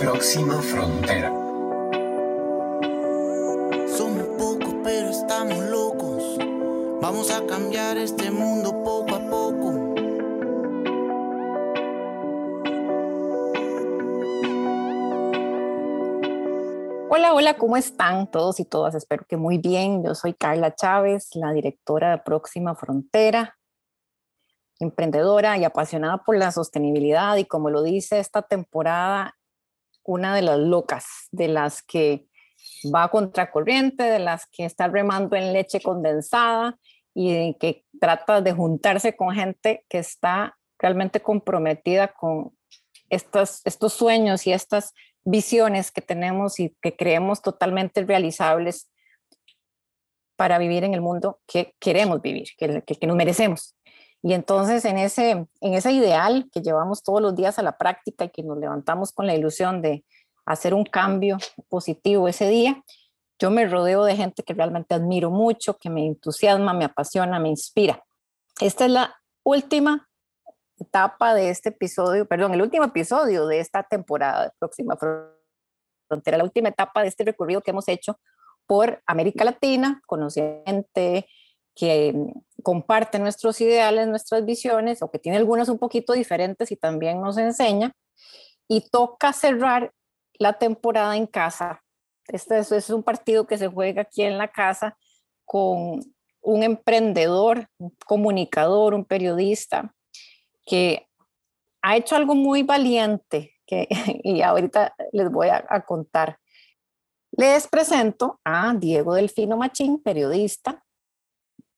Próxima frontera. Somos pocos, pero estamos locos. Vamos a cambiar este mundo poco a poco. Hola, hola, ¿cómo están todos y todas? Espero que muy bien. Yo soy Carla Chávez, la directora de Próxima Frontera, emprendedora y apasionada por la sostenibilidad y como lo dice esta temporada, una de las locas, de las que va a contracorriente, de las que está remando en leche condensada y que trata de juntarse con gente que está realmente comprometida con estos, estos sueños y estas visiones que tenemos y que creemos totalmente realizables para vivir en el mundo que queremos vivir, que, que, que nos merecemos. Y entonces en ese, en ese ideal que llevamos todos los días a la práctica y que nos levantamos con la ilusión de hacer un cambio positivo ese día, yo me rodeo de gente que realmente admiro mucho, que me entusiasma, me apasiona, me inspira. Esta es la última etapa de este episodio, perdón, el último episodio de esta temporada de Próxima Frontera, la última etapa de este recorrido que hemos hecho por América Latina, conociente, que comparte nuestros ideales, nuestras visiones, o que tiene algunas un poquito diferentes y también nos enseña. Y toca cerrar la temporada en casa. Este es un partido que se juega aquí en la casa con un emprendedor, un comunicador, un periodista, que ha hecho algo muy valiente que, y ahorita les voy a, a contar. Les presento a Diego Delfino Machín, periodista,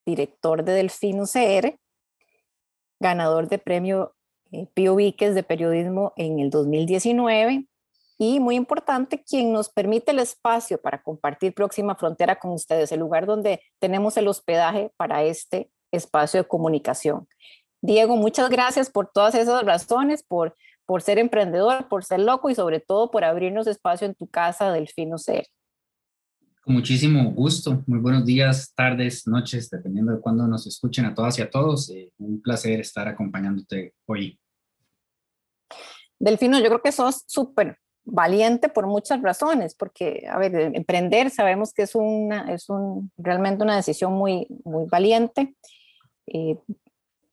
director de Delfino CR, ganador de premio eh, Pío Víquez de periodismo en el 2019 y muy importante, quien nos permite el espacio para compartir Próxima Frontera con ustedes, el lugar donde tenemos el hospedaje para este espacio de comunicación. Diego, muchas gracias por todas esas razones, por, por ser emprendedor, por ser loco y sobre todo por abrirnos espacio en tu casa, Delfino CR. Con muchísimo gusto. Muy buenos días, tardes, noches, dependiendo de cuándo nos escuchen a todas y a todos. Eh, un placer estar acompañándote hoy. Delfino, yo creo que sos súper valiente por muchas razones, porque, a ver, emprender sabemos que es, una, es un, realmente una decisión muy, muy valiente. Eh,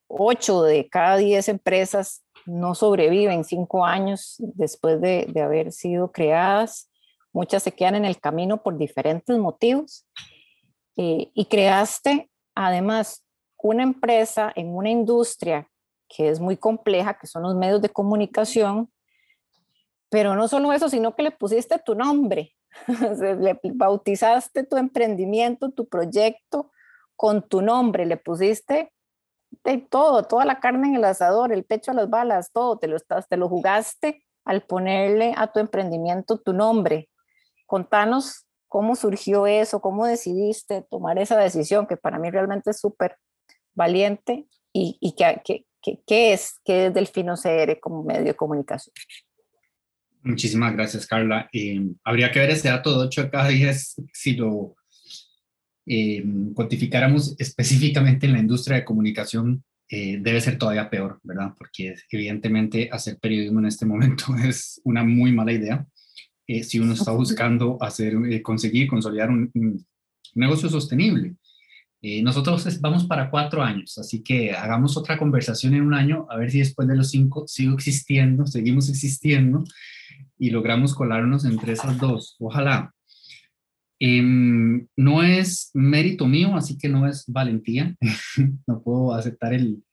ocho de cada diez empresas no sobreviven cinco años después de, de haber sido creadas muchas se quedan en el camino por diferentes motivos. Eh, y creaste además una empresa en una industria que es muy compleja, que son los medios de comunicación, pero no solo eso, sino que le pusiste tu nombre, le bautizaste tu emprendimiento, tu proyecto con tu nombre, le pusiste de todo, toda la carne en el asador, el pecho a las balas, todo, te lo, te lo jugaste al ponerle a tu emprendimiento tu nombre. Contanos cómo surgió eso, cómo decidiste tomar esa decisión, que para mí realmente es súper valiente y, y qué, es, qué es Delfino CR como medio de comunicación. Muchísimas gracias, Carla. Eh, habría que ver ese dato de 8 a cada 10 si lo eh, cuantificáramos específicamente en la industria de comunicación. Eh, debe ser todavía peor, ¿verdad? Porque evidentemente hacer periodismo en este momento es una muy mala idea. Eh, si uno está buscando hacer, eh, conseguir, consolidar un, un negocio sostenible. Eh, nosotros vamos para cuatro años, así que hagamos otra conversación en un año, a ver si después de los cinco sigo existiendo, seguimos existiendo y logramos colarnos entre esas dos. Ojalá. Eh, no es mérito mío, así que no es valentía. no puedo aceptar el,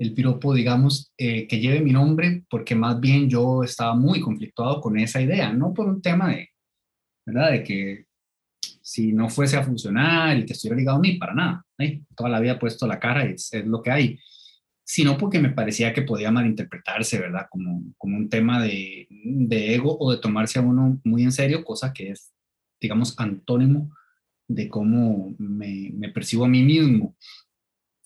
el piropo, digamos, eh, que lleve mi nombre, porque más bien yo estaba muy conflictuado con esa idea, no por un tema de, ¿verdad? De que si no fuese a funcionar y que estuviera ligado a mí, para nada. ¿eh? Toda la vida he puesto la cara y es, es, lo que hay. Sino porque me parecía que podía malinterpretarse, ¿verdad? Como, como un tema de, de ego o de tomarse a uno muy en serio, cosa que es, digamos, antónimo de cómo me, me percibo a mí mismo.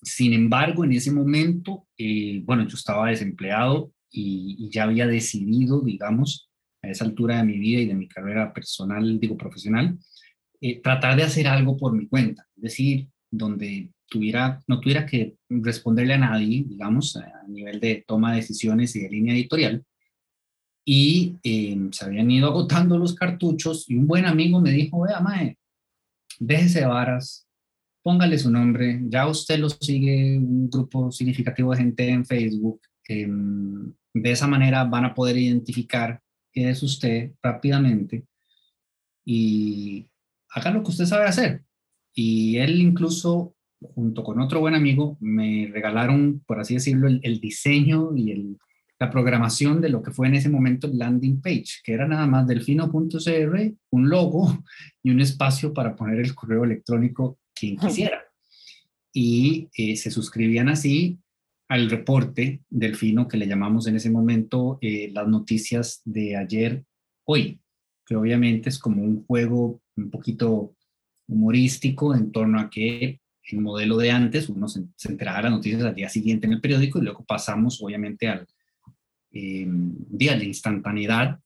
Sin embargo, en ese momento, eh, bueno, yo estaba desempleado y, ya había decidido, digamos, a esa altura de mi vida y de mi carrera personal, digo, profesional, eh, tratar de hacer algo por mi cuenta, es decir, donde tuviera, no tuviera que responderle a nadie, digamos, a nivel de toma de decisiones y de línea editorial, y em, se habían ido agotando los cartuchos y un buen amigo me dijo, vea, mae, déjese varas, póngale su nombre, ya usted lo sigue un grupo significativo de gente en Facebook, em, de esa manera van a poder identificar qué es usted rápidamente y haga lo que usted sabe hacer. Y él incluso, junto con otro buen amigo, me regalaron, por así decirlo, el diseño y el, la programación de lo que fue en ese momento el landing page, que era nada más delfino.cr, un logo y un espacio para poner el correo electrónico quien quisiera. Y eh, se suscribían así al reporte delfino que le llamamos en ese momento eh, las noticias de ayer, hoy, que obviamente es como un juego un poquito humorístico en torno a que el modelo de antes, uno se, se enteraba de las noticias al día siguiente en el periódico y luego pasamos obviamente al, eh, de la instantaneidad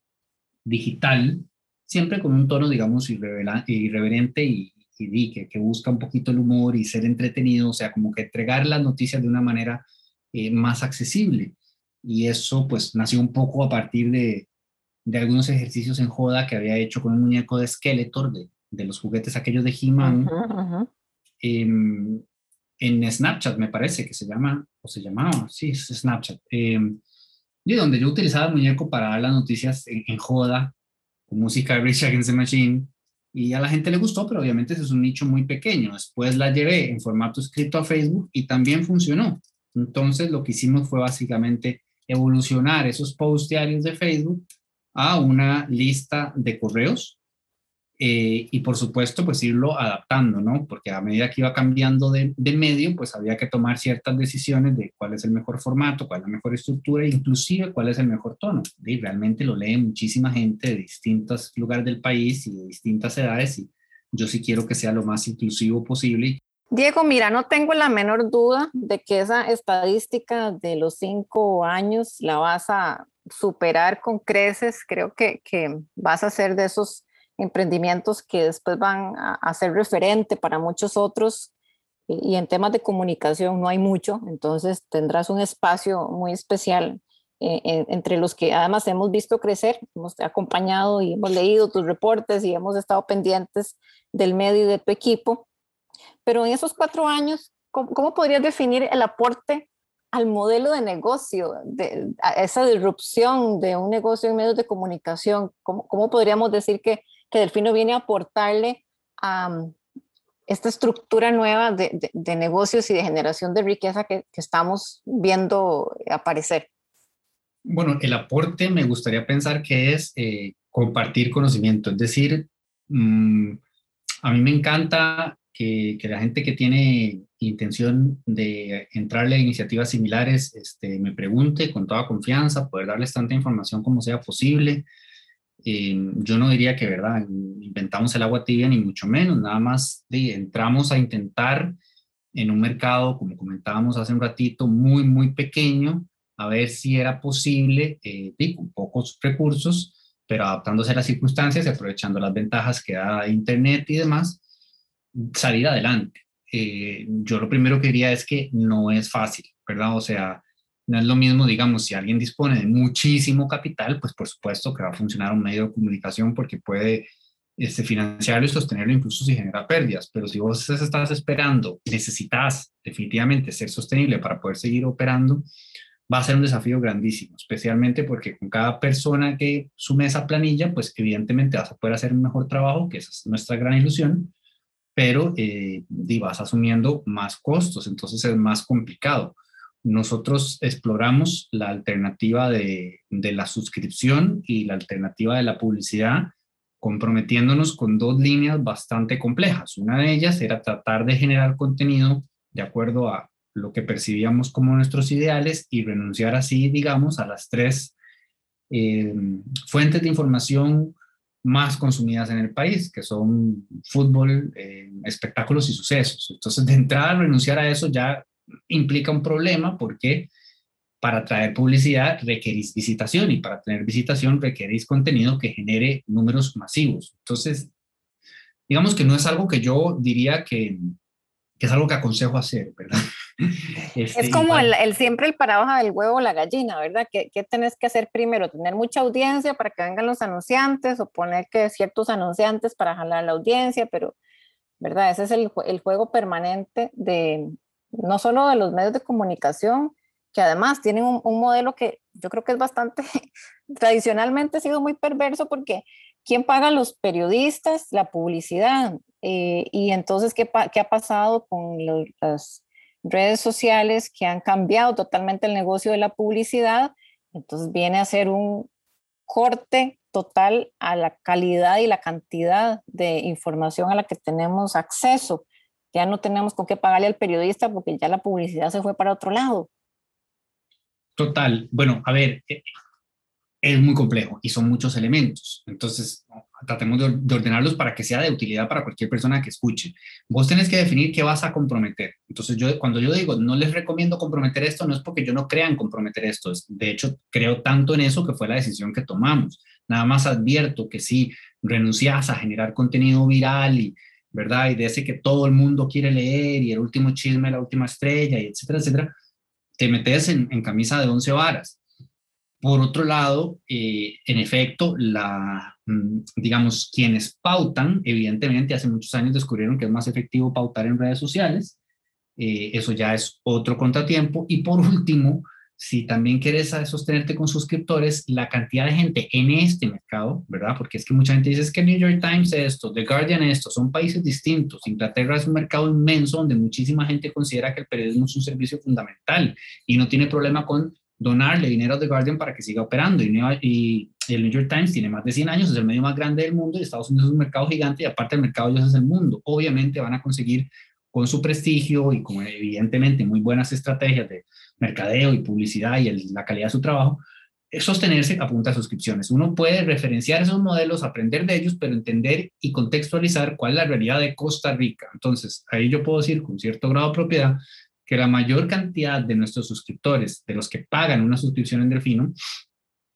digital, siempre con un tono, digamos, irreverente y, y que, que, busca un poquito el humor y ser entretenido, o sea, como que entregar las noticias de una manera eh, más accesible. Y eso pues nació un poco a partir de, de, algunos ejercicios en joda que había hecho con un muñeco de Skeletor, de, de los juguetes aquellos de He-Man, em, en Snapchat me parece que se llama, o se llamaba, sí, es Snapchat. Eh, y donde yo utilizaba el muñeco para dar las noticias en, joda, con música de Rich Against the Machine, y a la gente le gustó, pero obviamente ese es un nicho muy pequeño. Después la llevé en formato escrito a Facebook y también funcionó. Entonces lo que hicimos fue básicamente evolucionar esos posts diarios de Facebook a una lista de correos eh, y por supuesto pues irlo adaptando, ¿no? Porque a medida que iba cambiando de, de, medio, pues había que tomar ciertas decisiones de cuál es el mejor formato, cuál es la mejor estructura, inclusive cuál es el mejor tono. Y realmente lo lee muchísima gente de distintos lugares del país y de distintas edades y yo sí quiero que sea lo más inclusivo posible. Diego, mira, no tengo la menor duda de que esa estadística de los cinco años la vas a superar con creces. Creo que, que vas a ser de esos emprendimientos que después van a, ser referente para muchos otros y, en temas de comunicación no hay mucho, entonces tendrás un espacio muy especial eh, entre los que además hemos visto crecer, hemos acompañado y hemos leído tus reportes y hemos estado pendientes del medio y de tu equipo. Pero en esos cuatro años, ¿cómo, podrías definir el aporte al modelo de negocio, de, a esa disrupción de un negocio en medios de comunicación? ¿Cómo, cómo podríamos decir que que Delfino viene a aportarle a mm, esta estructura nueva de, negocios y de generación de riqueza que, estamos viendo aparecer? Bueno, el aporte me gustaría pensar que es eh, compartir conocimiento, es decir, mm, a mí me encanta que, que, la gente que tiene intención de entrarle a iniciativas similares este, me pregunte con toda confianza, poder darles tanta información como sea posible. Eh, yo no diría que, ¿verdad? Inventamos el agua tibia ni mucho menos, nada más entramos a intentar en un mercado, como comentábamos hace un ratito, muy, muy pequeño, a ver si era posible, eh, con pocos recursos, pero adaptándose a las circunstancias y aprovechando las ventajas que da Internet y demás, salir adelante. Eh, yo lo primero que diría es que no es fácil, ¿verdad? O sea, no es lo mismo, digamos, si alguien dispone de muchísimo capital, pues por supuesto que va a funcionar un medio de comunicación porque puede este, financiarlo y sostenerlo incluso si genera pérdidas. Pero si vos estás esperando, necesitas definitivamente ser sostenible para poder seguir operando, va a ser un desafío grandísimo, especialmente porque con cada persona que sume esa planilla, pues evidentemente vas a poder hacer un mejor trabajo, que esa es nuestra gran ilusión, pero eh, vas asumiendo más costos, entonces es más complicado nosotros exploramos la alternativa de, la suscripción y la alternativa de la publicidad, comprometiéndonos con dos líneas bastante complejas. Una de ellas era tratar de generar contenido de acuerdo a lo que percibíamos como nuestros ideales y renunciar así, digamos, a las tres eh, fuentes de información más consumidas en el país, que son fútbol, eh, espectáculos y sucesos. Entonces, de entrada, renunciar a eso ya implica un problema porque para traer publicidad requerís visitación y para tener visitación requerís contenido que genere números masivos. Entonces, digamos que no es algo que yo diría que, que es algo que aconsejo hacer, ¿verdad? es este, como el, siempre el paradoja del huevo o la gallina, ¿verdad? ¿Qué, ¿Qué, tenés que hacer primero? ¿Tener mucha audiencia para que vengan los anunciantes o poner que ciertos anunciantes para jalar la audiencia? Pero, ¿verdad? Ese es el, el juego permanente de no solo de los medios de comunicación, que además tienen un, modelo que yo creo que es bastante, tradicionalmente ha sido muy perverso porque ¿quién paga los periodistas? La publicidad. Eh, y entonces, ¿qué, ¿qué, ha pasado con las redes sociales que han cambiado totalmente el negocio de la publicidad? Entonces viene a ser un corte total a la calidad y la cantidad de información a la que tenemos acceso. Ya no tenemos con qué pagarle al periodista porque ya la publicidad se fue para otro lado. Total. Bueno, a ver, eh, es muy complejo y son muchos elementos. Entonces, tratemos de, ordenarlos para que sea de utilidad para cualquier persona que escuche. Vos tenés que definir qué vas a comprometer. Entonces, yo cuando yo digo, no les recomiendo comprometer esto, no es porque yo no crea comprometer esto. De hecho, creo tanto en eso que fue la decisión que tomamos. Nada más advierto que si renuncias a generar contenido viral y, ¿verdad? Y de ese que todo el mundo quiere leer y el último chisme, la última estrella, y etcétera, etcétera, te metes en, camisa de once varas por otro lado, eh, en efecto, la, mm, digamos, quienes pautan, evidentemente hace muchos años descubrieron que es más efectivo pautar en redes sociales. Eh, eso ya es otro contratiempo. Y por último, si también quieres sostenerte con suscriptores, la cantidad de gente en este mercado, ¿verdad? Porque es que mucha gente dice es que New York Times esto, The Guardian esto, son países distintos. Inglaterra es un mercado inmenso donde muchísima gente considera que el periodismo es un servicio fundamental y no tiene problema con donarle dinero a The Guardian para que siga operando. Y, el New York Times tiene más de 100 años, es el medio más grande del mundo y Estados Unidos es un mercado gigante y aparte el mercado de ellos es el mundo. Obviamente van a conseguir con su prestigio y con evidentemente muy buenas estrategias de mercadeo y publicidad y la calidad de su trabajo, sostenerse a punta de suscripciones. Uno puede referenciar esos modelos, aprender de ellos, pero entender y contextualizar cuál es la realidad de Costa Rica. Entonces, ahí yo puedo decir con cierto grado de propiedad que la mayor cantidad de nuestros suscriptores, de los que pagan una suscripción en Delfino,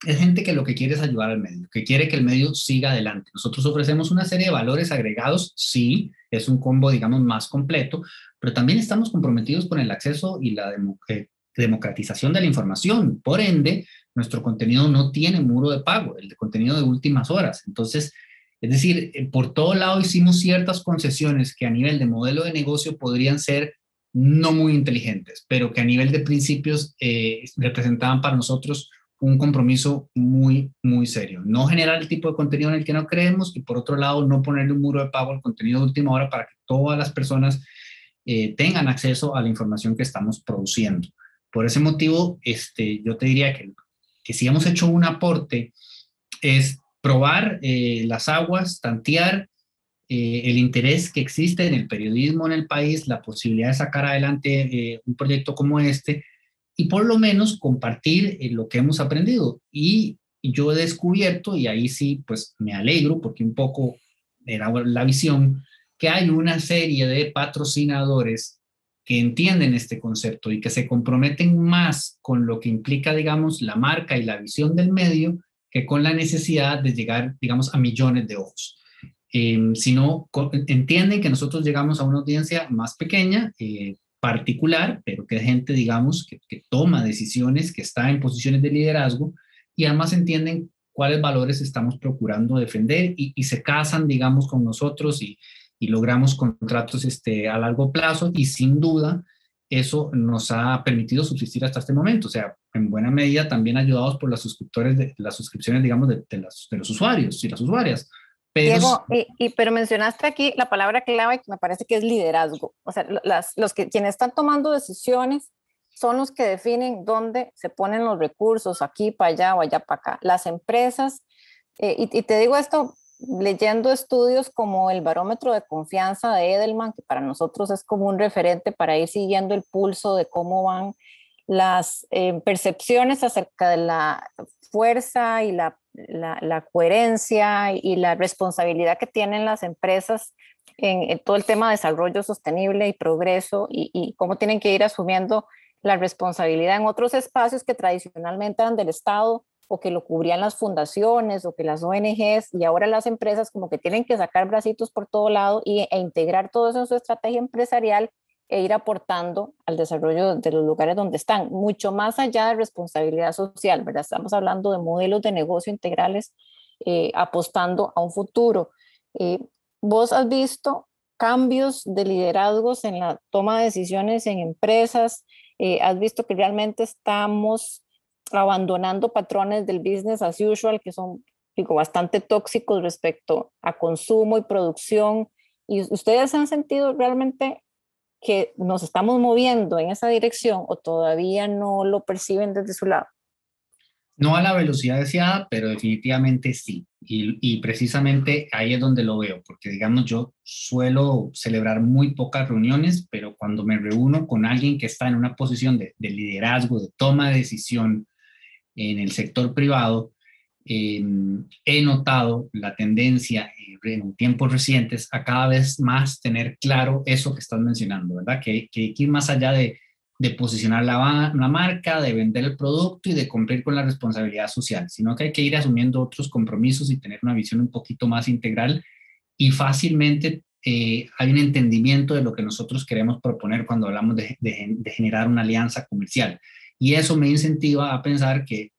es gente que lo que quiere es ayudar al medio, que quiere que el medio siga adelante. Nosotros ofrecemos una serie de valores agregados, sí, es un combo, digamos, más completo, pero también estamos comprometidos con el acceso y la eh, democratización de la información. Por ende, nuestro contenido no tiene muro de pago, el de contenido de últimas horas. Entonces, es decir, eh, por todo lado hicimos ciertas concesiones que a nivel de modelo de negocio podrían ser no muy inteligentes, pero que a nivel de principios eh, representaban para nosotros un compromiso muy, muy serio. No generar el tipo de contenido en el que no creemos y por otro lado no ponerle un muro de pago al contenido de última hora para que todas las personas eh, tengan acceso a la información que estamos produciendo. Por ese motivo, este, yo te diría que, que si hemos hecho un aporte es probar eh, las aguas, tantear eh, el interés que existe en el periodismo en el país, la posibilidad de sacar adelante un proyecto como este y por lo menos compartir eh, lo que hemos aprendido. Y yo he descubierto, y ahí sí, pues me alegro porque un poco era la visión, que hay una serie de patrocinadores que entienden este concepto y que se comprometen más con lo que implica, digamos, la marca y la visión del medio que con la necesidad de llegar, digamos, a millones de ojos eh, sino entienden que nosotros llegamos a una audiencia más pequeña, eh, particular, pero que es gente, digamos, que, toma decisiones, que está en posiciones de liderazgo y además entienden cuáles valores estamos procurando defender y, se casan, digamos, con nosotros y, logramos contratos este, a largo plazo y sin duda eso nos ha permitido subsistir hasta este momento. O sea, en buena medida también ayudados por las suscriptores de las suscripciones, digamos, de, de los usuarios y las usuarias. Diego, y, pero mencionaste aquí la palabra clave que me parece que es liderazgo. O sea, las, los que quienes están tomando decisiones son los que definen dónde se ponen los recursos, aquí para allá o allá para acá. Las empresas, eh, y, y, te digo esto leyendo estudios como el barómetro de confianza de Edelman, que para nosotros es como un referente para ir siguiendo el pulso de cómo van las eh, percepciones acerca de la fuerza y la, la, coherencia y la responsabilidad que tienen las empresas en, todo el tema de desarrollo sostenible y progreso y, y, cómo tienen que ir asumiendo la responsabilidad en otros espacios que tradicionalmente eran del Estado o que lo cubrían las fundaciones o que las ONGs y ahora las empresas como que tienen que sacar bracitos por todo lado y, e integrar todo eso en su estrategia empresarial e ir aportando al desarrollo de los lugares donde están, mucho más allá de responsabilidad social, ¿verdad? Estamos hablando de modelos de negocio integrales eh, apostando a un futuro. Eh, ¿Vos has visto cambios de liderazgos en la toma de decisiones en empresas? Eh, ¿Has visto que realmente estamos abandonando patrones del business as usual que son digo, bastante tóxicos respecto a consumo y producción? ¿Y ustedes han sentido realmente que nos estamos moviendo en esa dirección o todavía no lo perciben desde su lado? No a la velocidad deseada, pero definitivamente sí. Y, precisamente ahí es donde lo veo, porque digamos, yo suelo celebrar muy pocas reuniones, pero cuando me reúno con alguien que está en una posición de, de liderazgo, de toma de decisión en el sector privado, Em, he notado la tendencia en tiempos recientes a cada vez más tener claro eso que estás mencionando, ¿verdad? Que, hay que ir más allá de, posicionar la, marca, de vender el producto y de cumplir con la responsabilidad social, sino que hay que ir asumiendo otros compromisos y tener una visión un poquito más integral y fácilmente eh, hay un entendimiento de lo que nosotros queremos proponer cuando hablamos de generar una alianza comercial. Y eso me incentiva a pensar que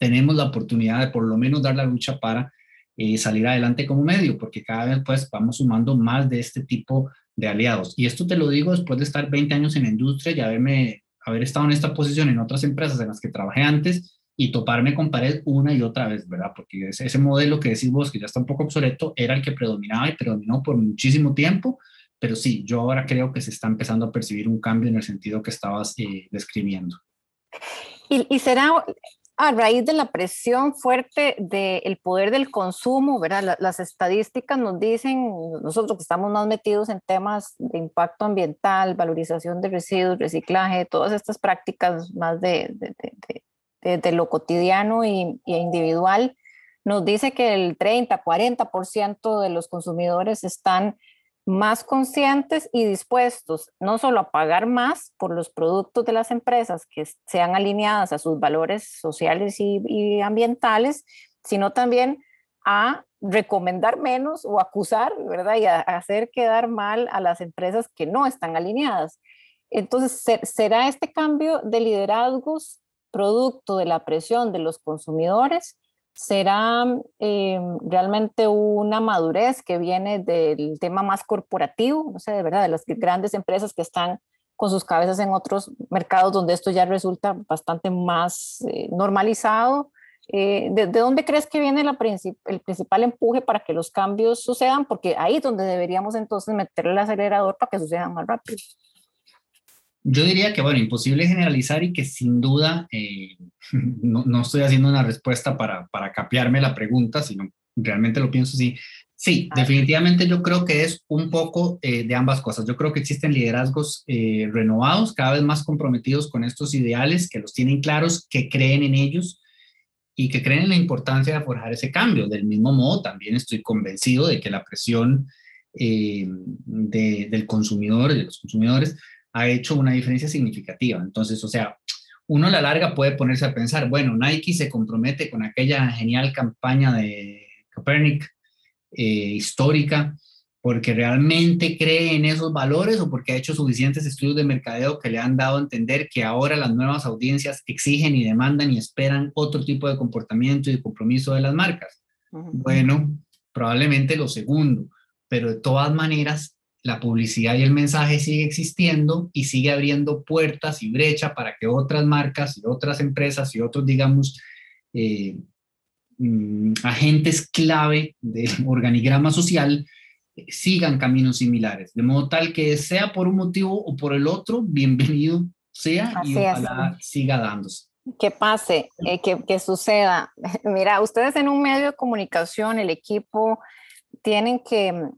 tenemos la oportunidad de por lo menos dar la lucha para eh, salir adelante como medio, porque cada vez pues vamos sumando más de este tipo de aliados. Y esto te lo digo después de estar 20 años en la industria y haberme, haber estado en esta posición en otras empresas en las que trabajé antes y toparme con pared una y otra vez, ¿verdad? Porque ese, ese modelo que decís vos, que ya está un poco obsoleto, era el que predominaba y predominó por muchísimo tiempo, pero sí, yo ahora creo que se está empezando a percibir un cambio en el sentido que estabas eh, describiendo. Y, y, será a raíz de la presión fuerte del poder del consumo, ¿verdad? las estadísticas nos dicen, nosotros que estamos más metidos en temas de impacto ambiental, valorización de residuos, reciclaje, todas estas prácticas más de, de, de, lo cotidiano y, individual, nos dice que el 30, 40% de los consumidores están más conscientes y dispuestos no solo a pagar más por los productos de las empresas que sean alineadas a sus valores sociales y, ambientales, sino también a recomendar menos o acusar, ¿verdad? Y a, hacer quedar mal a las empresas que no están alineadas. Entonces, ¿será este cambio de liderazgos producto de la presión de los consumidores será eh, realmente una madurez que viene del tema más corporativo, no sé, de verdad, de las grandes empresas que están con sus cabezas en otros mercados donde esto ya resulta bastante más eh, normalizado. Eh, ¿de, ¿de, dónde crees que viene la princip el principal empuje para que los cambios sucedan? Porque ahí es donde deberíamos entonces meter el acelerador para que sucedan más rápido. Yo diría que, bueno, imposible generalizar y que sin duda, eh, no, no, estoy haciendo una respuesta para, para capearme la pregunta, sino realmente lo pienso así. Sí, definitivamente yo creo que es un poco eh, de ambas cosas. Yo creo que existen liderazgos eh, renovados, cada vez más comprometidos con estos ideales, que los tienen claros, que creen en ellos y que creen en la importancia de forjar ese cambio. Del mismo modo, también estoy convencido de que la presión de, del consumidor, de los consumidores, ha hecho una diferencia significativa. Entonces, o sea, uno a la larga puede ponerse a pensar, bueno, Nike se compromete con aquella genial campaña de Copernic eh, histórica porque realmente cree en esos valores o porque ha hecho suficientes estudios de mercadeo que le han dado a entender que ahora las nuevas audiencias exigen y demandan y esperan otro tipo de comportamiento y de compromiso de las marcas. Bueno, probablemente lo segundo, pero de todas maneras la publicidad y el mensaje sigue existiendo y sigue abriendo puertas y brecha para que otras marcas y otras empresas y otros, digamos, eh, mm, agentes clave del organigrama social eh, sigan caminos similares, de modo tal que sea por un motivo o por el otro, bienvenido sea y ojalá siga dándose. Que pase, eh, que, que suceda. Mira, ustedes en un medio de comunicación, el equipo, tienen que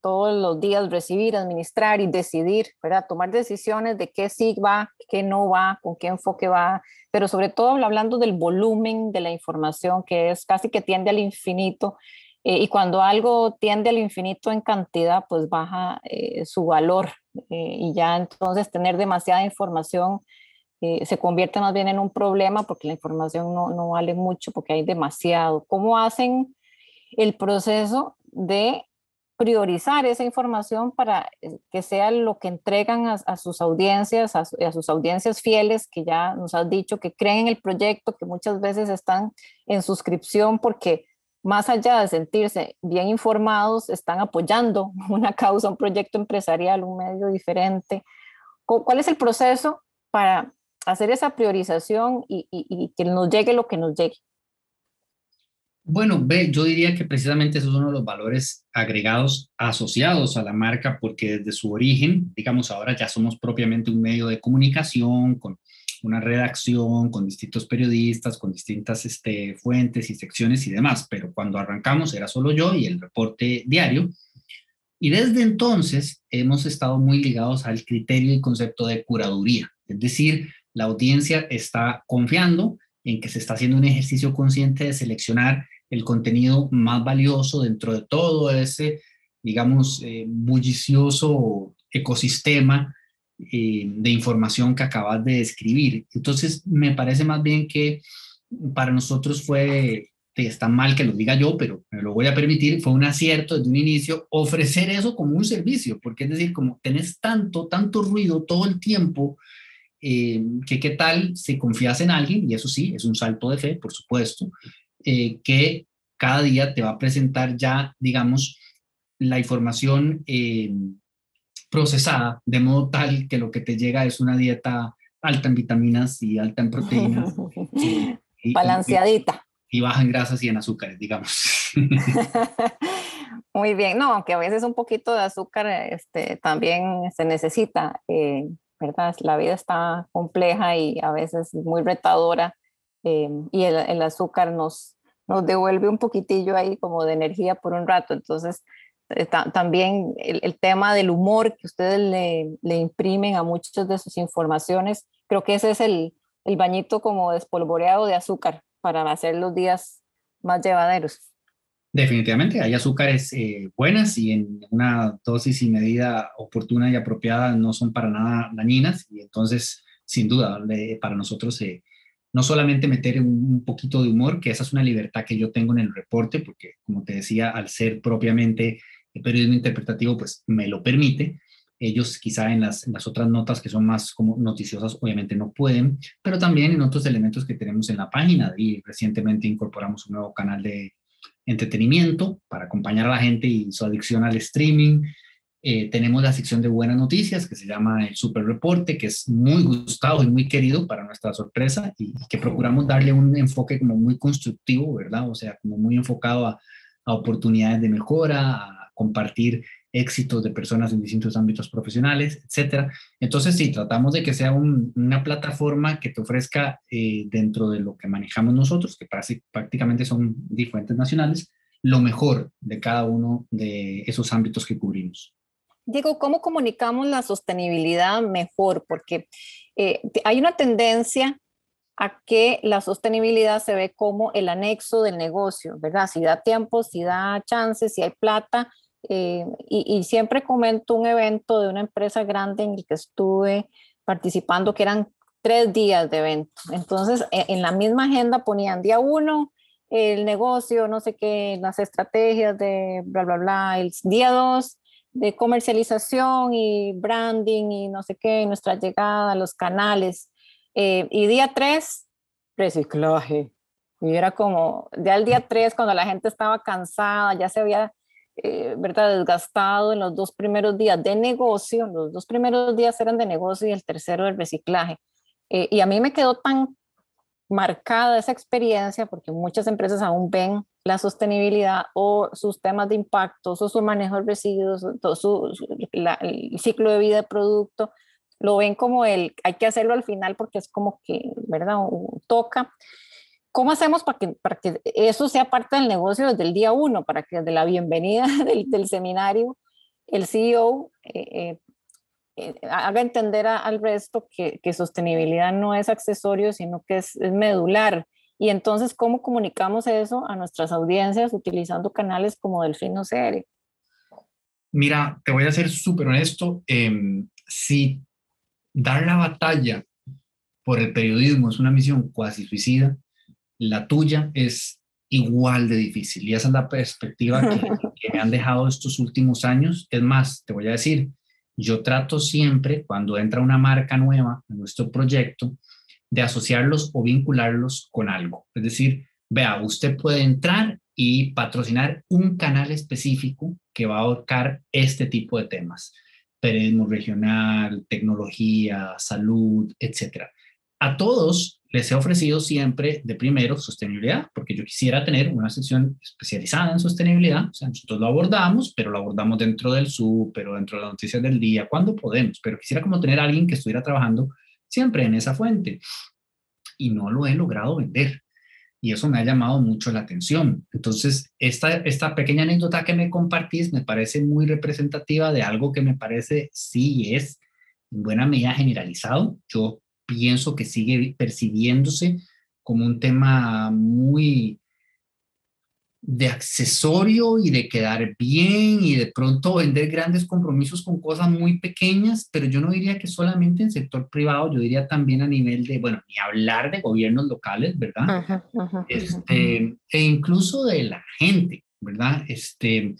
todos los días recibir, administrar y decidir, ¿verdad? Tomar decisiones de qué sí va, qué no va, con qué enfoque va, pero sobre todo hablando del volumen de la información que es casi que tiende al infinito. Eh, y cuando algo tiende al infinito en cantidad, pues baja eh, su valor eh, y ya entonces tener demasiada información se convierte más bien en un problema porque la información no, no vale mucho porque hay demasiado. ¿Cómo hacen el proceso de priorizar esa información para eh, que sea lo que entregan a, sus audiencias, a, sus audiencias fieles, que ya nos has dicho que creen en el proyecto, que muchas veces están en suscripción porque más allá de sentirse bien informados, están apoyando una causa, un proyecto empresarial, un medio diferente. ¿Cuál es el proceso para hacer esa priorización y, y que nos llegue lo que nos llegue? Bueno, ve, yo diría que precisamente esos son los valores agregados asociados a la marca, porque desde su origen, digamos, ahora ya somos propiamente un medio de comunicación con una redacción, con distintos periodistas, con distintas este, fuentes y secciones y demás, pero cuando arrancamos era solo yo y el reporte diario. Y desde entonces hemos estado muy ligados al criterio y concepto de curaduría, es decir, la audiencia está confiando en que se está haciendo un ejercicio consciente de seleccionar el contenido más valioso dentro de todo ese, digamos, eh, bullicioso ecosistema eh, de información que acabas de describir. Entonces, me parece más bien que para nosotros fue, está mal que lo diga yo, pero me lo voy a permitir, fue un acierto desde un inicio ofrecer eso como un servicio, porque es decir, como tenés tanto, tanto ruido todo el tiempo, eh, que qué tal si confías en alguien, y eso sí, es un salto de fe, por supuesto, eh, que cada día te va a presentar ya, digamos, la información eh, procesada, de modo tal que lo que te llega es una dieta alta en vitaminas y alta en proteínas. Balanceadita. Y, baja en grasas y en azúcares, digamos. Muy bien, no, aunque a veces un poquito de azúcar este, también se necesita, eh, ¿verdad? La vida está compleja y a veces muy retadora y el, el, azúcar nos, nos devuelve un poquitillo ahí como de energía por un rato. Entonces, eh, también el, tema del humor que ustedes le, le, imprimen a muchas de sus informaciones, creo que ese es el, el bañito como despolvoreado de azúcar para hacer los días más llevaderos. Definitivamente, hay azúcares eh, buenas y en una dosis y medida oportuna y apropiada no son para nada dañinas y entonces, sin duda, para nosotros eh, no solamente meter un, poquito de humor, que esa es una libertad que yo tengo en el reporte, porque como te decía, al ser propiamente el periodismo interpretativo, pues me lo permite. Ellos quizá en las, las otras notas que son más como noticiosas, obviamente no pueden, pero también en otros elementos que tenemos en la página. Y recientemente incorporamos un nuevo canal de entretenimiento para acompañar a la gente y su adicción al streaming. Eh, tenemos la sección de buenas noticias que se llama el Super Reporte, que es muy gustado y muy querido para nuestra sorpresa y, que procuramos darle un enfoque como muy constructivo, ¿verdad? O sea, como muy enfocado a, oportunidades de mejora, a compartir éxitos de personas en distintos ámbitos profesionales, etcétera. Entonces, sí, tratamos de que sea una plataforma que te ofrezca eh, dentro de lo que manejamos nosotros, que prácticamente son diferentes nacionales, lo mejor de cada uno de esos ámbitos que cubrimos. Digo, ¿cómo comunicamos la sostenibilidad mejor? Porque eh, hay una tendencia a que la sostenibilidad se ve como el anexo del negocio, ¿verdad? Si da tiempo, si da chances, si hay plata. Eh, y, siempre comento un evento de una empresa grande en el que estuve participando, que eran tres días de evento. Entonces, e, en la misma agenda ponían día uno, el negocio, no sé qué, las estrategias de bla, bla, bla. El día dos, de comercialización y branding y no sé qué, nuestra llegada, los canales. Eh, y día tres, reciclaje. Y era como, ya el día tres, cuando la gente estaba cansada, ya se había, eh, ¿verdad?, desgastado en los dos primeros días de negocio, los dos primeros días eran de negocio y el tercero del reciclaje. Eh, y a mí me quedó tan marcada esa experiencia porque muchas empresas aún ven la sostenibilidad o sus temas de impacto, o su manejo de residuos, todo su, el ciclo de vida del producto, lo ven como el, hay que hacerlo al final porque es como que, ¿verdad? toca. ¿Cómo hacemos para que, para que eso sea parte del negocio desde el día uno, para que desde la bienvenida del, del seminario el CEO eh, eh, haga entender al resto que, que, sostenibilidad no es accesorio, sino que es, es medular y entonces, ¿cómo comunicamos eso a nuestras audiencias utilizando canales como Delfino Serie? Mira, te voy a ser súper honesto. Em, si dar la batalla por el periodismo es una misión cuasi suicida, la tuya es igual de difícil. Y esa es la perspectiva que, que, me han dejado estos últimos años. Es más, te voy a decir, yo trato siempre, cuando entra una marca nueva en nuestro proyecto, de asociarlos o vincularlos con algo. Es decir, vea, usted puede entrar y patrocinar un canal específico que va a abarcar este tipo de temas, periodismo regional, tecnología, salud, etcétera. A todos les he ofrecido siempre de primero sostenibilidad, porque yo quisiera tener una sección especializada en sostenibilidad. O sea, nosotros lo abordamos, pero lo abordamos dentro del SUB, pero dentro de las noticias del día, cuando podemos. Pero quisiera como tener alguien que estuviera trabajando siempre en esa fuente. Y no lo he logrado vender. Y eso me ha llamado mucho la atención. Entonces, esta, esta pequeña anécdota que me compartís me parece muy representativa de algo que me parece sí es en buena medida generalizado. Yo pienso que sigue percibiéndose como un tema muy de accesorio y de quedar bien y de pronto vender grandes compromisos con cosas muy pequeñas, pero yo no diría que solamente en sector privado, yo diría también a nivel de, bueno, ni hablar de gobiernos locales, ¿verdad? este, e incluso de la gente, ¿verdad? Este,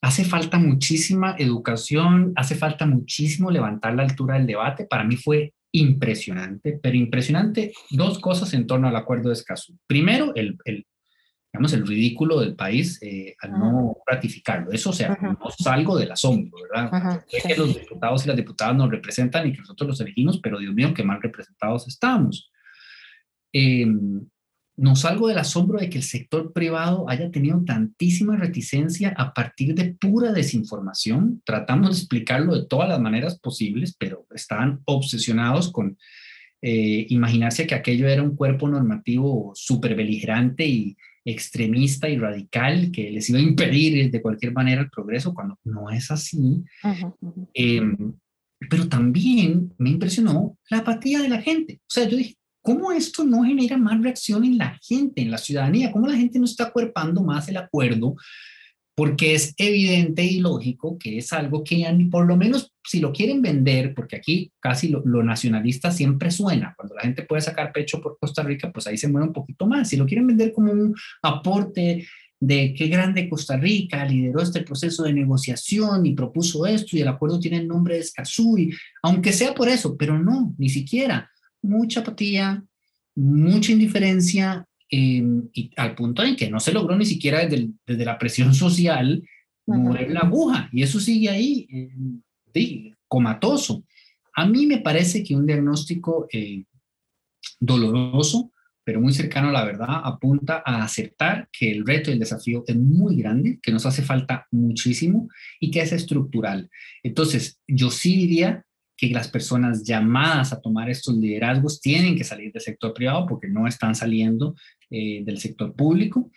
hace falta muchísima educación, hace falta muchísimo levantar la altura del debate. Para mí fue impresionante, pero impresionante dos cosas en torno al acuerdo de Escazú. Primero, el, el digamos, el ridículo del país eh, al no ratificarlo. Eso, o sea, no salgo del asombro, ¿verdad? Sé que los diputados y las diputadas nos representan y que nosotros los elegimos, pero Dios mío, qué mal representados estamos. Eh, no salgo del asombro de que el sector privado haya tenido tantísima reticencia a partir de pura desinformación. Tratamos de explicarlo de todas las maneras posibles, pero estaban obsesionados con eh, imaginarse que aquello era un cuerpo normativo súper beligerante y extremista y radical que les iba a impedir de cualquier manera el progreso, cuando no es así. Em, pero también me impresionó la apatía de la gente. O sea, yo dije, ¿Cómo esto no genera más reacción en la gente, en la ciudadanía? ¿Cómo la gente no está acuerpando más el acuerdo? Porque es evidente y lógico que es algo que por lo menos si lo quieren vender, porque aquí casi lo, nacionalista siempre suena, cuando la gente puede sacar pecho por Costa Rica, pues ahí se mueve un poquito más. Si lo quieren vender como un aporte de qué grande Costa Rica lideró este proceso de negociación y propuso esto y el acuerdo tiene el nombre de Escazú, y, aunque sea por eso, pero no, ni siquiera mucha apatía, mucha indiferencia, em, y al punto en que no se logró ni siquiera desde, desde la presión social mover la aguja, y eso sigue ahí, eh, comatoso. A mí me parece que un diagnóstico eh, doloroso, pero muy cercano a la verdad, apunta a aceptar que el reto y el desafío es muy grande, que nos hace falta muchísimo y que es estructural. Entonces, yo sí diría que las personas llamadas a tomar estos liderazgos tienen que salir del sector privado porque no están saliendo eh, del sector público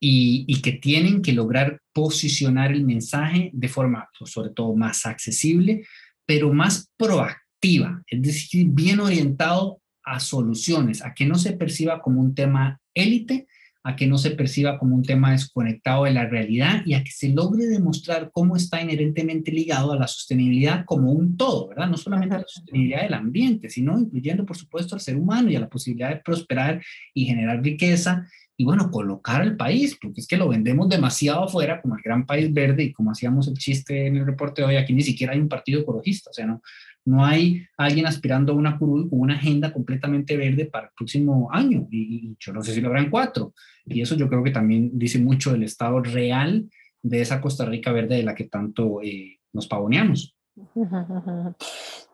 y, que tienen que lograr posicionar el mensaje de forma, pues, sobre todo, más accesible, pero más proactiva, es decir, bien orientado a soluciones, a que no se perciba como un tema élite, a que no se perciba como un tema desconectado de la realidad y a que se logre demostrar cómo está inherentemente ligado a la sostenibilidad como un todo, ¿verdad? No solamente a la sostenibilidad del ambiente, sino incluyendo, por supuesto, al ser humano y a la posibilidad de prosperar y generar riqueza y, bueno, colocar al país, porque es que lo vendemos demasiado afuera como el gran país verde y como hacíamos el chiste en el reporte de hoy, aquí ni siquiera hay un partido ecologista, o sea, no, no hay alguien aspirando a una curul una agenda completamente verde para el próximo año y, yo no sé si lo habrán cuatro. Y eso yo creo que también dice mucho del estado real de esa Costa Rica verde de la que tanto eh, nos pavoneamos.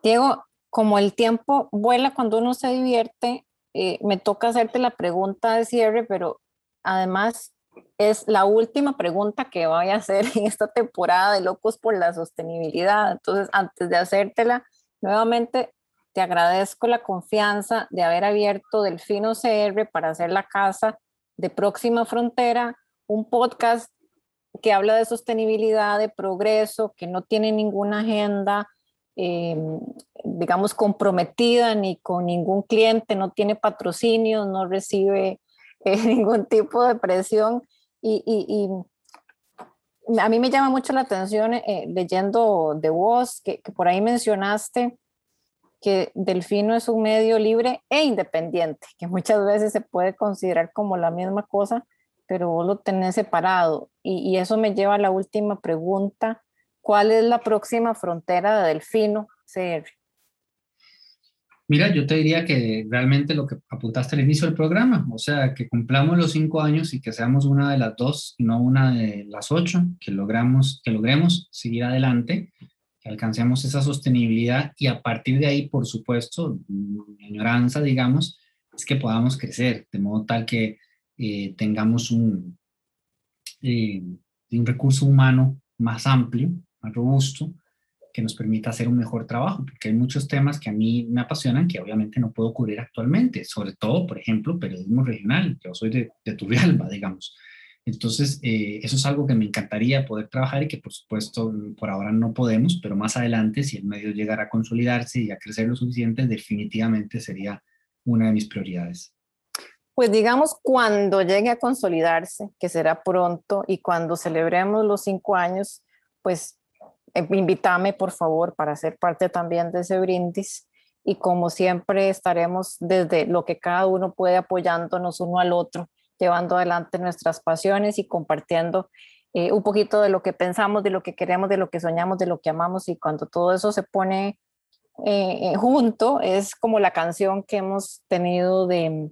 Diego, como el tiempo vuela cuando uno se divierte, eh, me toca hacerte la pregunta de cierre, pero además es la última pregunta que voy a hacer en esta temporada de Locos por la Sostenibilidad. Entonces, antes de hacértela, Nuevamente, te agradezco la confianza de haber abierto Delfino CR para hacer la casa de Próxima Frontera, un podcast que habla de sostenibilidad, de progreso, que no tiene ninguna agenda, em, digamos, comprometida ni con ningún cliente, no tiene patrocinio, no recibe eh, ningún tipo de presión. Y, a mí me llama mucho la atención eh, leyendo de vos, que, por ahí mencionaste que Delfino es un medio libre e independiente, que muchas veces se puede considerar como la misma cosa, pero vos lo tenés separado. Y, eso me lleva a la última pregunta. ¿Cuál es la próxima frontera de Delfino CR? Mira, yo te diría que realmente lo que apuntaste al inicio del programa, o sea, que cumplamos los cinco años y que seamos una de las dos no una de las ocho, que logramos, que logremos seguir adelante, que alcancemos esa sostenibilidad y a partir de ahí, por supuesto, mi añoranza, digamos, es que podamos crecer de modo tal que eh, tengamos eh, un recurso humano más amplio, más robusto, que nos permita hacer un mejor trabajo, porque hay muchos temas que a mí me apasionan que obviamente no puedo cubrir actualmente, sobre todo, por ejemplo, periodismo regional, yo soy de, de Turrialba, digamos. Entonces, eh, eso es algo que me encantaría poder trabajar y que por supuesto por ahora no podemos, pero más adelante, si el medio llegara a consolidarse y a crecer lo suficiente, definitivamente sería una de mis prioridades. Pues digamos, cuando llegue a consolidarse, que será pronto, y cuando celebremos los cinco años, pues invítame por favor para ser parte también de ese brindis. Y como siempre estaremos desde lo que cada uno puede apoyándonos uno al otro, llevando adelante nuestras pasiones y compartiendo eh, un poquito de lo que pensamos, de lo que queremos, de lo que soñamos, de lo que amamos. Y cuando todo eso se pone eh, junto es como la canción que hemos tenido de,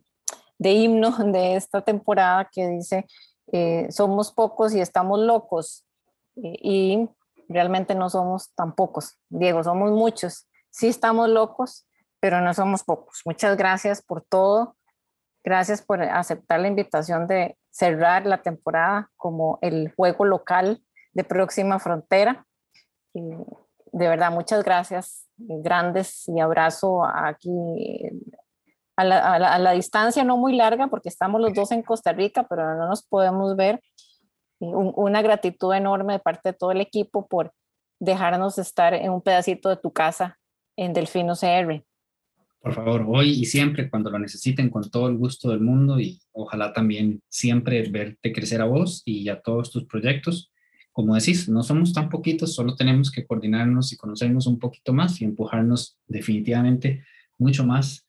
de himno de esta temporada que dice somos pocos y estamos locos. Y realmente no somos tan pocos. Diego, somos muchos. Sí estamos locos, pero no somos pocos. Muchas gracias por todo. Gracias por aceptar la invitación de cerrar la temporada como el juego local de Próxima Frontera. de verdad, muchas gracias. Grandes y abrazo aquí a la, a la, distancia no muy larga porque estamos los dos en Costa Rica, pero no nos podemos ver una gratitud enorme de parte de todo el equipo por dejarnos estar en un pedacito de tu casa en Delfino CR. Por favor, hoy y siempre cuando lo necesiten con todo el gusto del mundo y ojalá también siempre verte crecer a vos y a todos tus proyectos. Como decís, no somos tan poquitos, solo tenemos que coordinarnos y conocernos un poquito más y empujarnos definitivamente mucho más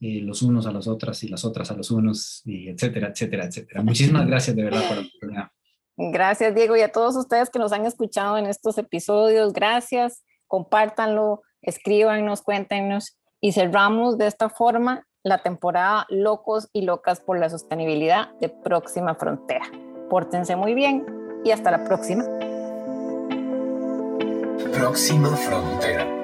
eh, los unos a las otras y las otras a los unos, y etcétera, etcétera, etcétera. Muchísimas gracias de verdad por la oportunidad. Gracias, Diego, y a todos ustedes que nos han escuchado en estos episodios. Gracias, compártanlo, escríbanos, cuéntenos y cerramos de esta forma la temporada Locos y Locas por la Sostenibilidad de Próxima Frontera. Pórtense muy bien y hasta la próxima. Próxima Frontera.